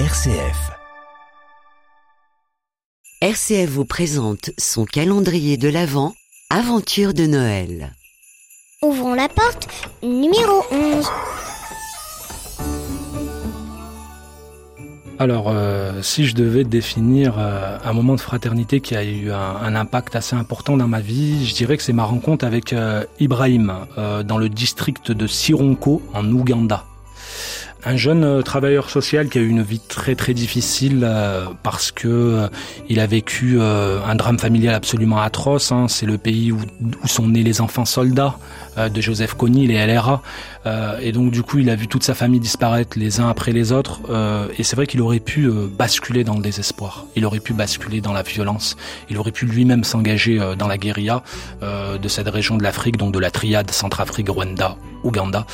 RCF. RCF vous présente son calendrier de l'Avent, Aventure de Noël. Ouvrons la porte numéro 11. Alors, euh, si je devais définir euh, un moment de fraternité qui a eu un, un, impact assez important dans ma vie, je dirais que c'est ma rencontre avec euh, Ibrahim euh, dans le district de Sironko en Ouganda. Un jeune euh, travailleur social qui a eu une vie très très difficile euh, parce que euh, il a vécu un drame familial absolument atroce. Hein. C'est le pays où, sont nés les enfants soldats de Joseph Kony, les LRA. et donc du coup, il a vu toute sa famille disparaître les uns après les autres. et c'est vrai qu'il aurait pu basculer dans le désespoir. Il aurait pu basculer dans la violence. Il aurait pu lui-même s'engager dans la guérilla de cette région de l'Afrique, donc de la triade Centrafrique, Rwanda, Ouganda.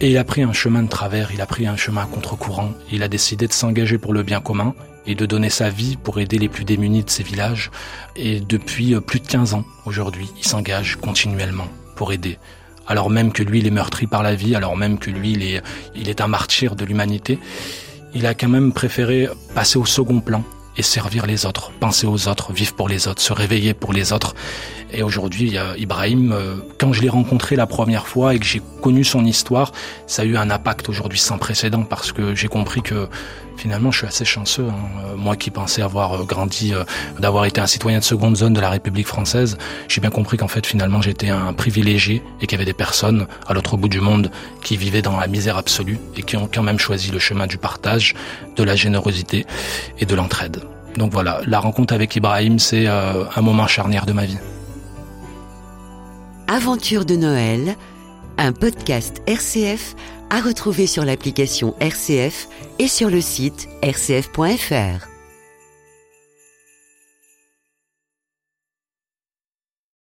Et il a pris un chemin de travers, il a pris un chemin contre-courant. Il a décidé de s'engager pour le bien commun et de donner sa vie pour aider les plus démunis de ses villages. Et depuis plus de 15 ans, aujourd'hui, il s'engage continuellement pour aider. Alors même que lui, il est meurtri par la vie, alors même que lui, il est, il est un martyr de l'humanité, il a quand même préféré passer au second plan et servir les autres, penser aux autres, vivre pour les autres, se réveiller pour les autres. Et aujourd'hui, Ibrahim, euh, quand je l'ai rencontré la première fois et que j'ai connu son histoire, ça a eu un impact aujourd'hui sans précédent parce que j'ai compris que finalement, je suis assez chanceux. Hein. Euh, moi qui pensais avoir euh, grandi, d'avoir été un citoyen de seconde zone de la République française, j'ai bien compris qu'en fait, finalement, j'étais un privilégié et qu'il y avait des personnes à l'autre bout du monde qui vivaient dans la misère absolue et qui ont quand même choisi le chemin du partage, de la générosité et de l'entraide. Donc voilà, la rencontre avec Ibrahim, c'est un moment charnière de ma vie. Aventure de Noël, un podcast RCF à retrouver sur l'application RCF et sur le site rcf.fr.